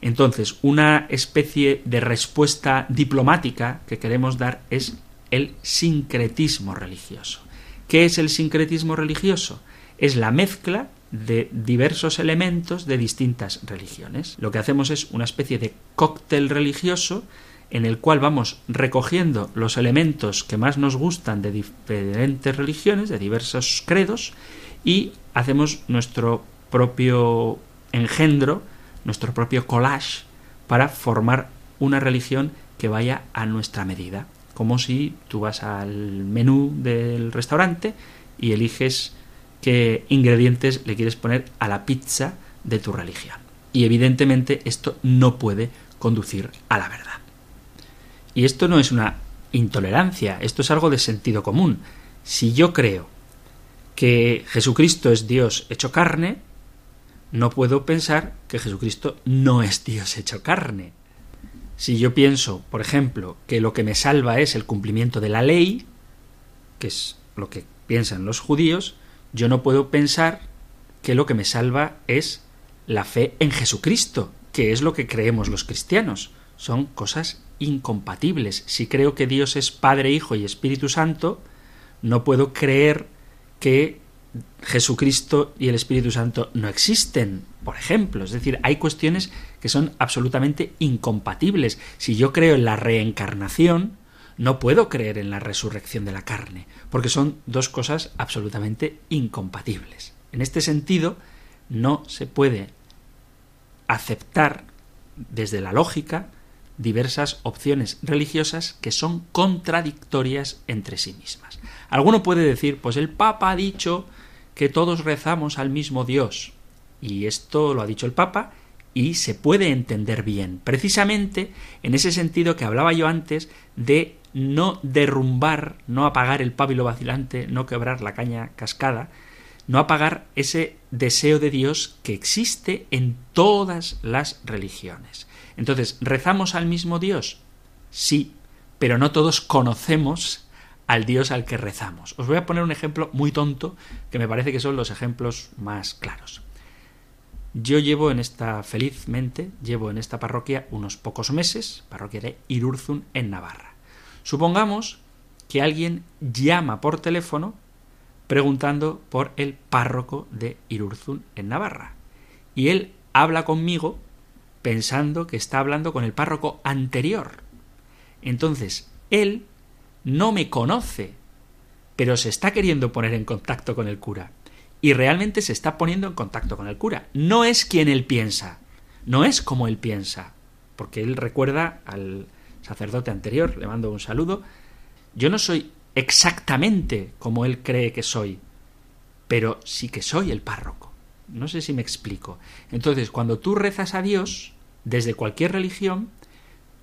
Entonces, una especie de respuesta diplomática que queremos dar es el sincretismo religioso. ¿Qué es el sincretismo religioso? Es la mezcla de diversos elementos de distintas religiones. Lo que hacemos es una especie de cóctel religioso en el cual vamos recogiendo los elementos que más nos gustan de diferentes religiones, de diversos credos, y hacemos nuestro propio engendro, nuestro propio collage, para formar una religión que vaya a nuestra medida. Como si tú vas al menú del restaurante y eliges qué ingredientes le quieres poner a la pizza de tu religión. Y evidentemente esto no puede conducir a la verdad. Y esto no es una intolerancia, esto es algo de sentido común. Si yo creo que Jesucristo es Dios hecho carne, no puedo pensar que Jesucristo no es Dios hecho carne. Si yo pienso, por ejemplo, que lo que me salva es el cumplimiento de la ley, que es lo que piensan los judíos, yo no puedo pensar que lo que me salva es la fe en Jesucristo, que es lo que creemos los cristianos. Son cosas incompatibles. Si creo que Dios es Padre, Hijo y Espíritu Santo, no puedo creer que Jesucristo y el Espíritu Santo no existen, por ejemplo. Es decir, hay cuestiones que son absolutamente incompatibles. Si yo creo en la reencarnación, no puedo creer en la resurrección de la carne, porque son dos cosas absolutamente incompatibles. En este sentido, no se puede aceptar desde la lógica diversas opciones religiosas que son contradictorias entre sí mismas. Alguno puede decir, pues el Papa ha dicho que todos rezamos al mismo Dios. Y esto lo ha dicho el Papa y se puede entender bien, precisamente en ese sentido que hablaba yo antes de no derrumbar, no apagar el pábilo vacilante, no quebrar la caña cascada, no apagar ese deseo de Dios que existe en todas las religiones. Entonces, ¿rezamos al mismo Dios? Sí, pero no todos conocemos al Dios al que rezamos. Os voy a poner un ejemplo muy tonto que me parece que son los ejemplos más claros. Yo llevo en esta, felizmente, llevo en esta parroquia unos pocos meses, parroquia de Irurzun en Navarra. Supongamos que alguien llama por teléfono preguntando por el párroco de Irurzun en Navarra. Y él habla conmigo pensando que está hablando con el párroco anterior. Entonces, él no me conoce, pero se está queriendo poner en contacto con el cura. Y realmente se está poniendo en contacto con el cura. No es quien él piensa, no es como él piensa, porque él recuerda al sacerdote anterior, le mando un saludo, yo no soy exactamente como él cree que soy, pero sí que soy el párroco. No sé si me explico. Entonces, cuando tú rezas a Dios, desde cualquier religión,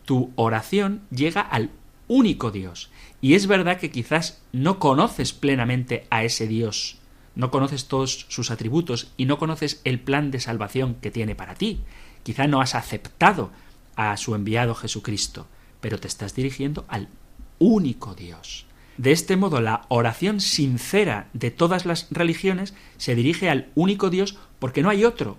tu oración llega al único Dios. Y es verdad que quizás no conoces plenamente a ese Dios, no conoces todos sus atributos y no conoces el plan de salvación que tiene para ti. Quizá no has aceptado a su enviado Jesucristo, pero te estás dirigiendo al único Dios. De este modo, la oración sincera de todas las religiones se dirige al único Dios porque no hay otro.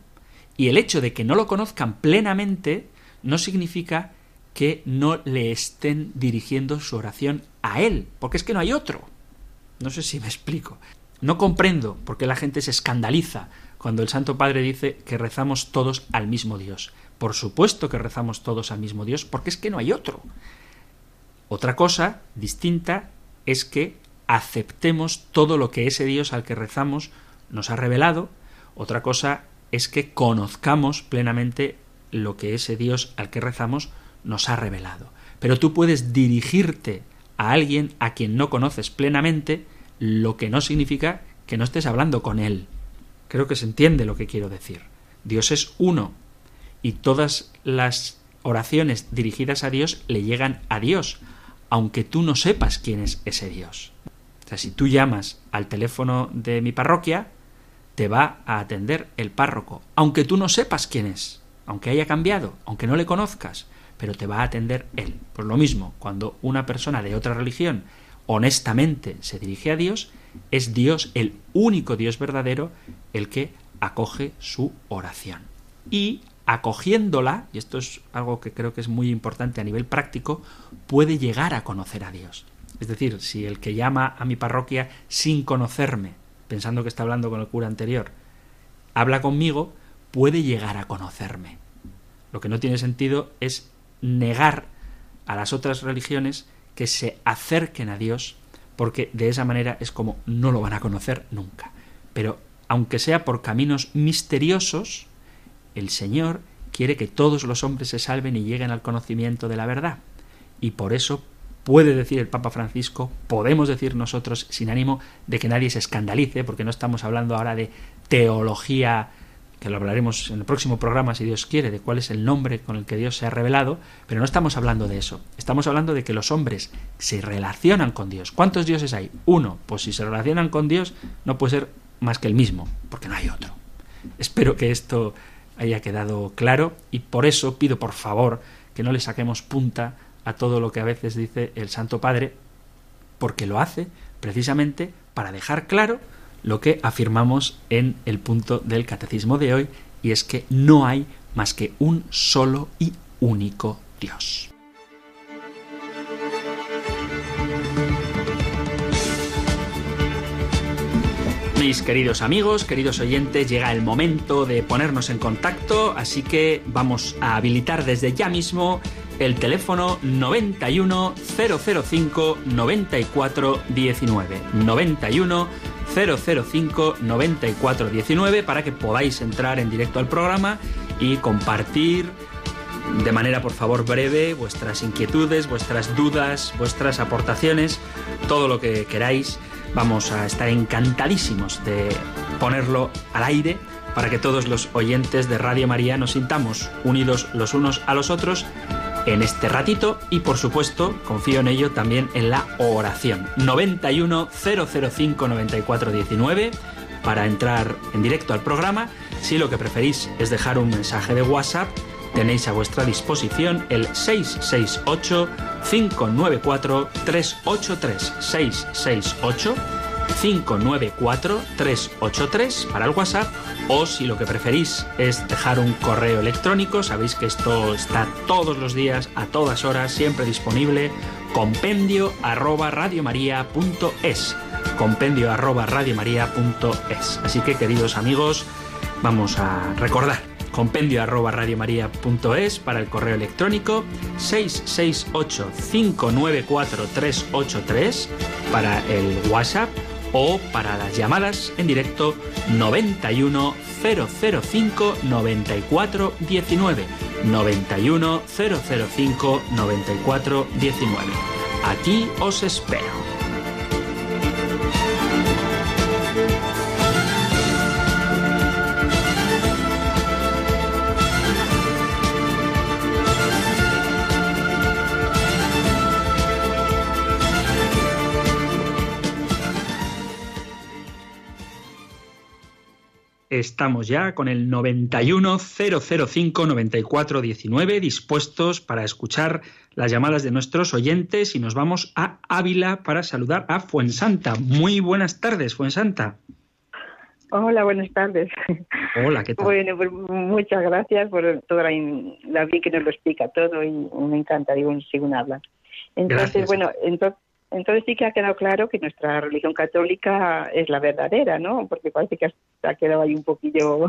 Y el hecho de que no lo conozcan plenamente no significa que no le estén dirigiendo su oración a Él, porque es que no hay otro. No sé si me explico. No comprendo por qué la gente se escandaliza cuando el Santo Padre dice que rezamos todos al mismo Dios. Por supuesto que rezamos todos al mismo Dios, porque es que no hay otro. Otra cosa distinta es que aceptemos todo lo que ese Dios al que rezamos nos ha revelado. Otra cosa es que conozcamos plenamente lo que ese Dios al que rezamos nos ha revelado. Pero tú puedes dirigirte a alguien a quien no conoces plenamente, lo que no significa que no estés hablando con él. Creo que se entiende lo que quiero decir. Dios es uno y todas las oraciones dirigidas a Dios le llegan a Dios, aunque tú no sepas quién es ese Dios. O sea, si tú llamas al teléfono de mi parroquia, te va a atender el párroco, aunque tú no sepas quién es, aunque haya cambiado, aunque no le conozcas, pero te va a atender él. Por lo mismo, cuando una persona de otra religión honestamente se dirige a Dios, es Dios, el único Dios verdadero, el que acoge su oración. Y acogiéndola, y esto es algo que creo que es muy importante a nivel práctico, puede llegar a conocer a Dios. Es decir, si el que llama a mi parroquia sin conocerme, pensando que está hablando con el cura anterior, habla conmigo, puede llegar a conocerme. Lo que no tiene sentido es negar a las otras religiones que se acerquen a Dios, porque de esa manera es como no lo van a conocer nunca. Pero aunque sea por caminos misteriosos, el Señor quiere que todos los hombres se salven y lleguen al conocimiento de la verdad. Y por eso puede decir el Papa Francisco, podemos decir nosotros sin ánimo de que nadie se escandalice, porque no estamos hablando ahora de teología, que lo hablaremos en el próximo programa si Dios quiere, de cuál es el nombre con el que Dios se ha revelado, pero no estamos hablando de eso. Estamos hablando de que los hombres se relacionan con Dios. ¿Cuántos dioses hay? Uno. Pues si se relacionan con Dios, no puede ser más que el mismo, porque no hay otro. Espero que esto haya quedado claro y por eso pido por favor que no le saquemos punta a todo lo que a veces dice el Santo Padre, porque lo hace precisamente para dejar claro lo que afirmamos en el punto del catecismo de hoy, y es que no hay más que un solo y único Dios. Mis queridos amigos, queridos oyentes, llega el momento de ponernos en contacto, así que vamos a habilitar desde ya mismo el teléfono 91 005 94 19. 91 005 94 19 para que podáis entrar en directo al programa y compartir de manera por favor breve vuestras inquietudes, vuestras dudas, vuestras aportaciones, todo lo que queráis. Vamos a estar encantadísimos de ponerlo al aire para que todos los oyentes de Radio María nos sintamos unidos los unos a los otros en este ratito y por supuesto, confío en ello también en la oración. 91 005 94 19 para entrar en directo al programa. Si lo que preferís es dejar un mensaje de WhatsApp, tenéis a vuestra disposición el 668 594 383 668 594 383 para el WhatsApp o si lo que preferís es dejar un correo electrónico, sabéis que esto está todos los días, a todas horas, siempre disponible compendio arroba radiomaria.es. Compendio arroba radiomaria.es. Así que, queridos amigos, vamos a recordar compendio arroba radiomaria.es para el correo electrónico 668 594 383 para el WhatsApp o para las llamadas en directo 91 005 94 19 91 005 94 19. Aquí os espero. Estamos ya con el 910059419 dispuestos para escuchar las llamadas de nuestros oyentes y nos vamos a Ávila para saludar a Fuensanta. Muy buenas tardes, Fuensanta. Hola, buenas tardes. Hola, ¿qué tal? Bueno, pues muchas gracias por toda la, la bien que nos lo explica todo y me encanta, digo, según habla. Entonces, bueno, entonces entonces sí que ha quedado claro que nuestra religión católica es la verdadera, ¿no? Porque parece que ha quedado ahí un poquillo...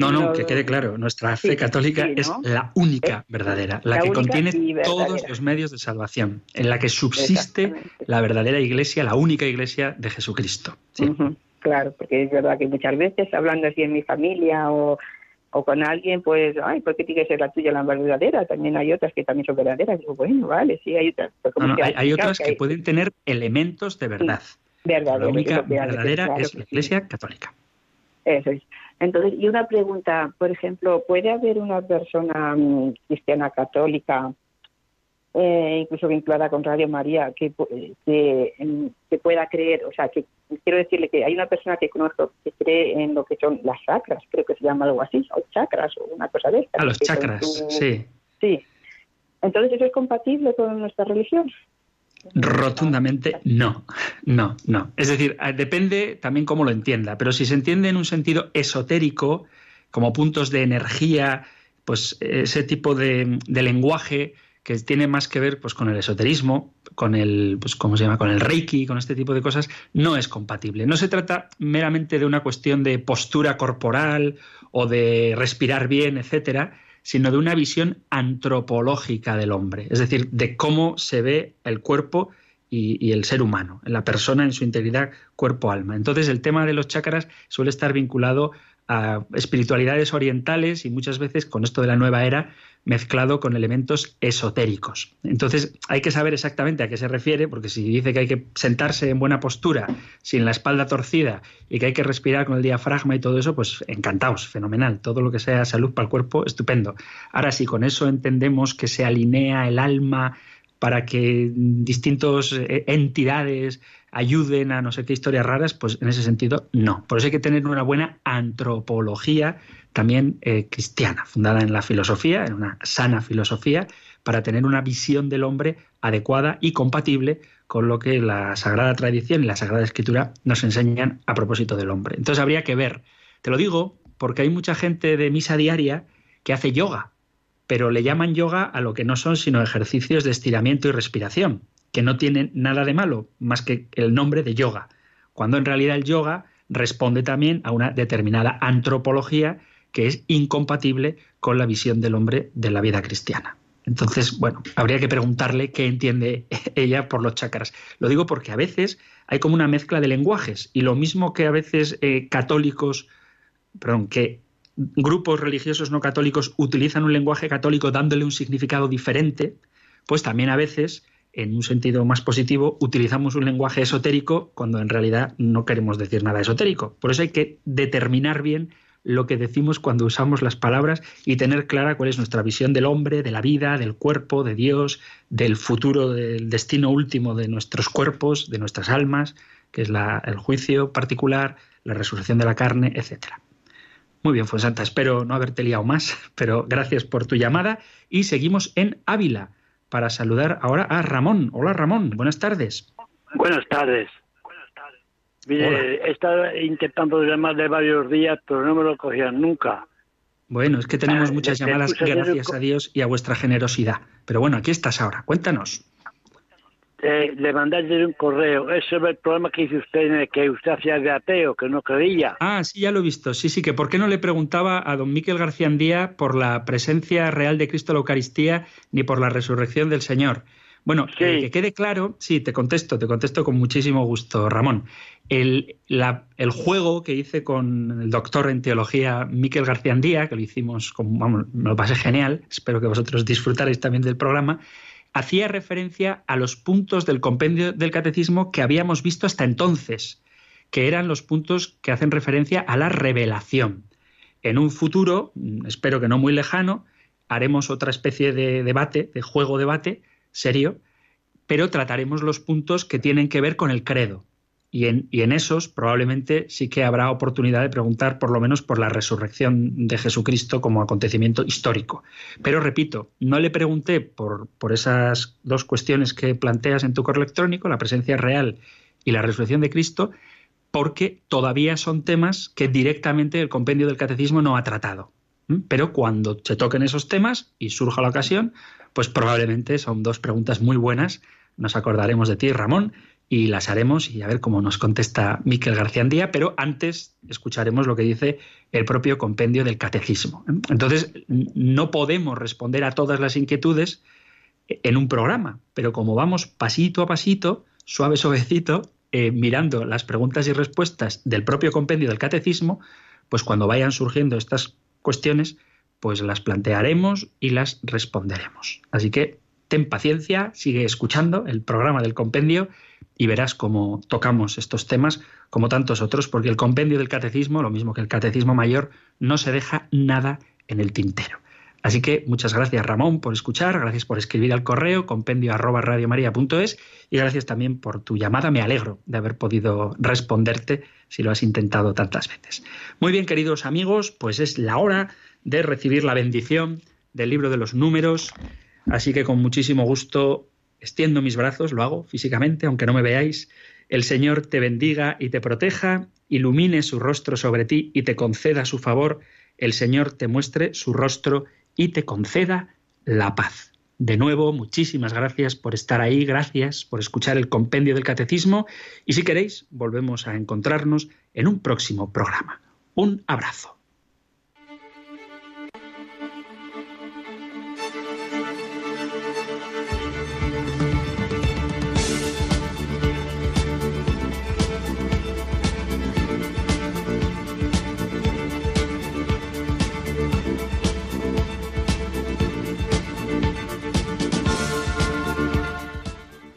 No, no, que quede claro, nuestra fe católica es la única verdadera, la, que contiene todos los medios de salvación, en la que subsiste la verdadera iglesia, la única iglesia de Jesucristo. Claro, porque es verdad que muchas veces hablando así en mi familia o o con alguien, pues, ay, ¿por qué tiene que ser la tuya la verdadera? También hay otras que también son verdaderas. Digo, bueno, vale, sí, hay otras. Pues hay, otras que, pueden tener elementos de verdad. la única verdadera es la Iglesia Católica. Eso es. Entonces, y una pregunta, por ejemplo, ¿puede haber una persona mm, cristiana católica eh, incluso vinculada con Radio María, que, que, pueda creer, o sea, que quiero decirle que hay una persona que conozco que cree en lo que son las chakras, creo que se llama algo así, o chakras, o una cosa de esta. A los chakras, sí. Sí. Entonces, ¿eso es compatible con nuestra religión? Rotundamente no, no, no. Es decir, eh, depende también cómo lo entienda, pero si se entiende en un sentido esotérico, como puntos de energía, pues ese tipo de, de lenguaje que tiene más que ver pues, con el esoterismo, con el, pues, ¿cómo se llama? con el reiki, con este tipo de cosas, no es compatible. No se trata meramente de una cuestión de postura corporal o de respirar bien, etcétera, sino de una visión antropológica del hombre, es decir, de cómo se ve el cuerpo y, y el ser humano, la persona en su integridad cuerpo-alma. Entonces, el tema de los chakras suele estar vinculado a espiritualidades orientales y muchas veces con esto de la nueva era mezclado con elementos esotéricos. Entonces hay que saber exactamente a qué se refiere, porque si dice que hay que sentarse en buena postura, sin la espalda torcida y que hay que respirar con el diafragma y todo eso, pues encantados, fenomenal. Todo lo que sea salud para el cuerpo, estupendo. Ahora, si con eso entendemos que se alinea el alma para que distintas eh, entidades ayuden a no sé qué historias raras, pues en ese sentido no. Por eso hay que tener una buena antropología también eh, cristiana, fundada en la filosofía, en una sana filosofía, para tener una visión del hombre adecuada y compatible con lo que la Sagrada Tradición y la Sagrada Escritura nos enseñan a propósito del hombre. Entonces habría que ver, te lo digo porque hay mucha gente de misa diaria que hace yoga, pero le llaman yoga a lo que no son sino ejercicios de estiramiento y respiración que no tienen nada de malo más que el nombre de yoga, cuando en realidad el yoga responde también a una determinada antropología que es incompatible con la visión del hombre de la vida cristiana. Entonces, bueno, habría que preguntarle qué entiende ella por los chakras. Lo digo porque a veces hay como una mezcla de lenguajes y lo mismo que a veces eh, católicos, perdón, que grupos religiosos no católicos utilizan un lenguaje católico dándole un significado diferente, pues también a veces en un sentido más positivo, utilizamos un lenguaje esotérico cuando en realidad no queremos decir nada esotérico. Por eso hay que determinar bien lo que decimos cuando usamos las palabras y tener clara cuál es nuestra visión del hombre, de la vida, del cuerpo, de Dios, del futuro, del destino último de nuestros cuerpos, de nuestras almas, que es el juicio particular, la resurrección de la carne, etc. Muy bien, Fuensanta, espero no haberte liado más, pero gracias por tu llamada y seguimos en Ávila para saludar ahora a Ramón. Hola Ramón, buenas tardes. Buenas tardes. Mire, he estado intentando llamarle varios días, pero no me lo cogían nunca. Bueno, es que tenemos ah, muchas llamadas gracias a Dios y a vuestra generosidad. Pero bueno, aquí estás ahora. Cuéntanos. Eh, le mandaste un correo. Ese es el programa que dice usted, en el que usted hacía de ateo, que no creía. Ah, sí, ya lo he visto. Sí, sí, que por qué no le preguntaba a don Miquel García Andía por la presencia real de Cristo en la Eucaristía ni por la resurrección del Señor. Bueno, eh, que quede claro, sí, te contesto, te contesto con muchísimo gusto, Ramón. El, el, juego que hice con el doctor en teología Miquel García Andía, que lo hicimos, como, vamos, me lo pasé genial, espero que vosotros disfrutaréis también del programa, hacía referencia a los puntos del compendio del catecismo que habíamos visto hasta entonces, que eran los puntos que hacen referencia a la revelación. En un futuro, espero que no muy lejano, haremos otra especie de debate, de juego-debate, serio, pero trataremos los puntos que tienen que ver con el credo. Y en, y en, esos probablemente sí que habrá oportunidad de preguntar por lo menos por la resurrección de Jesucristo como acontecimiento histórico. Pero repito, no le pregunté por, por esas dos cuestiones que planteas en tu correo electrónico, la presencia real y la resurrección de Cristo, porque todavía son temas que directamente el compendio del catecismo no ha tratado. Pero cuando se toquen esos temas y surja la ocasión, pues probablemente son dos preguntas muy buenas. Nos acordaremos de ti, Ramón, y las haremos y a ver cómo nos contesta Miquel García Andía, pero antes escucharemos lo que dice el propio compendio del catecismo. Entonces, no podemos responder a todas las inquietudes en un programa, pero como vamos pasito a pasito, suave, suavecito, eh, mirando las preguntas y respuestas del propio compendio del catecismo, pues cuando vayan surgiendo estas cuestiones, pues las plantearemos y las responderemos. Así que ten paciencia, sigue escuchando el programa del compendio y verás cómo tocamos estos temas como tantos otros, porque el compendio del catecismo, lo mismo que el catecismo mayor, no se deja nada en el tintero. Así que muchas gracias Ramón por escuchar, gracias por escribir al correo compendio arroba y gracias también por tu llamada. Me alegro de haber podido responderte si lo has intentado tantas veces. Muy bien, queridos amigos, pues es la hora de recibir la bendición del libro de los números. Así que con muchísimo gusto extiendo mis brazos, lo hago físicamente, aunque no me veáis. El Señor te bendiga y te proteja, ilumine su rostro sobre ti y te conceda su favor. El Señor te muestre su rostro y te conceda la paz. De nuevo, muchísimas gracias por estar ahí, gracias por escuchar el compendio del catecismo y si queréis, volvemos a encontrarnos en un próximo programa. Un abrazo.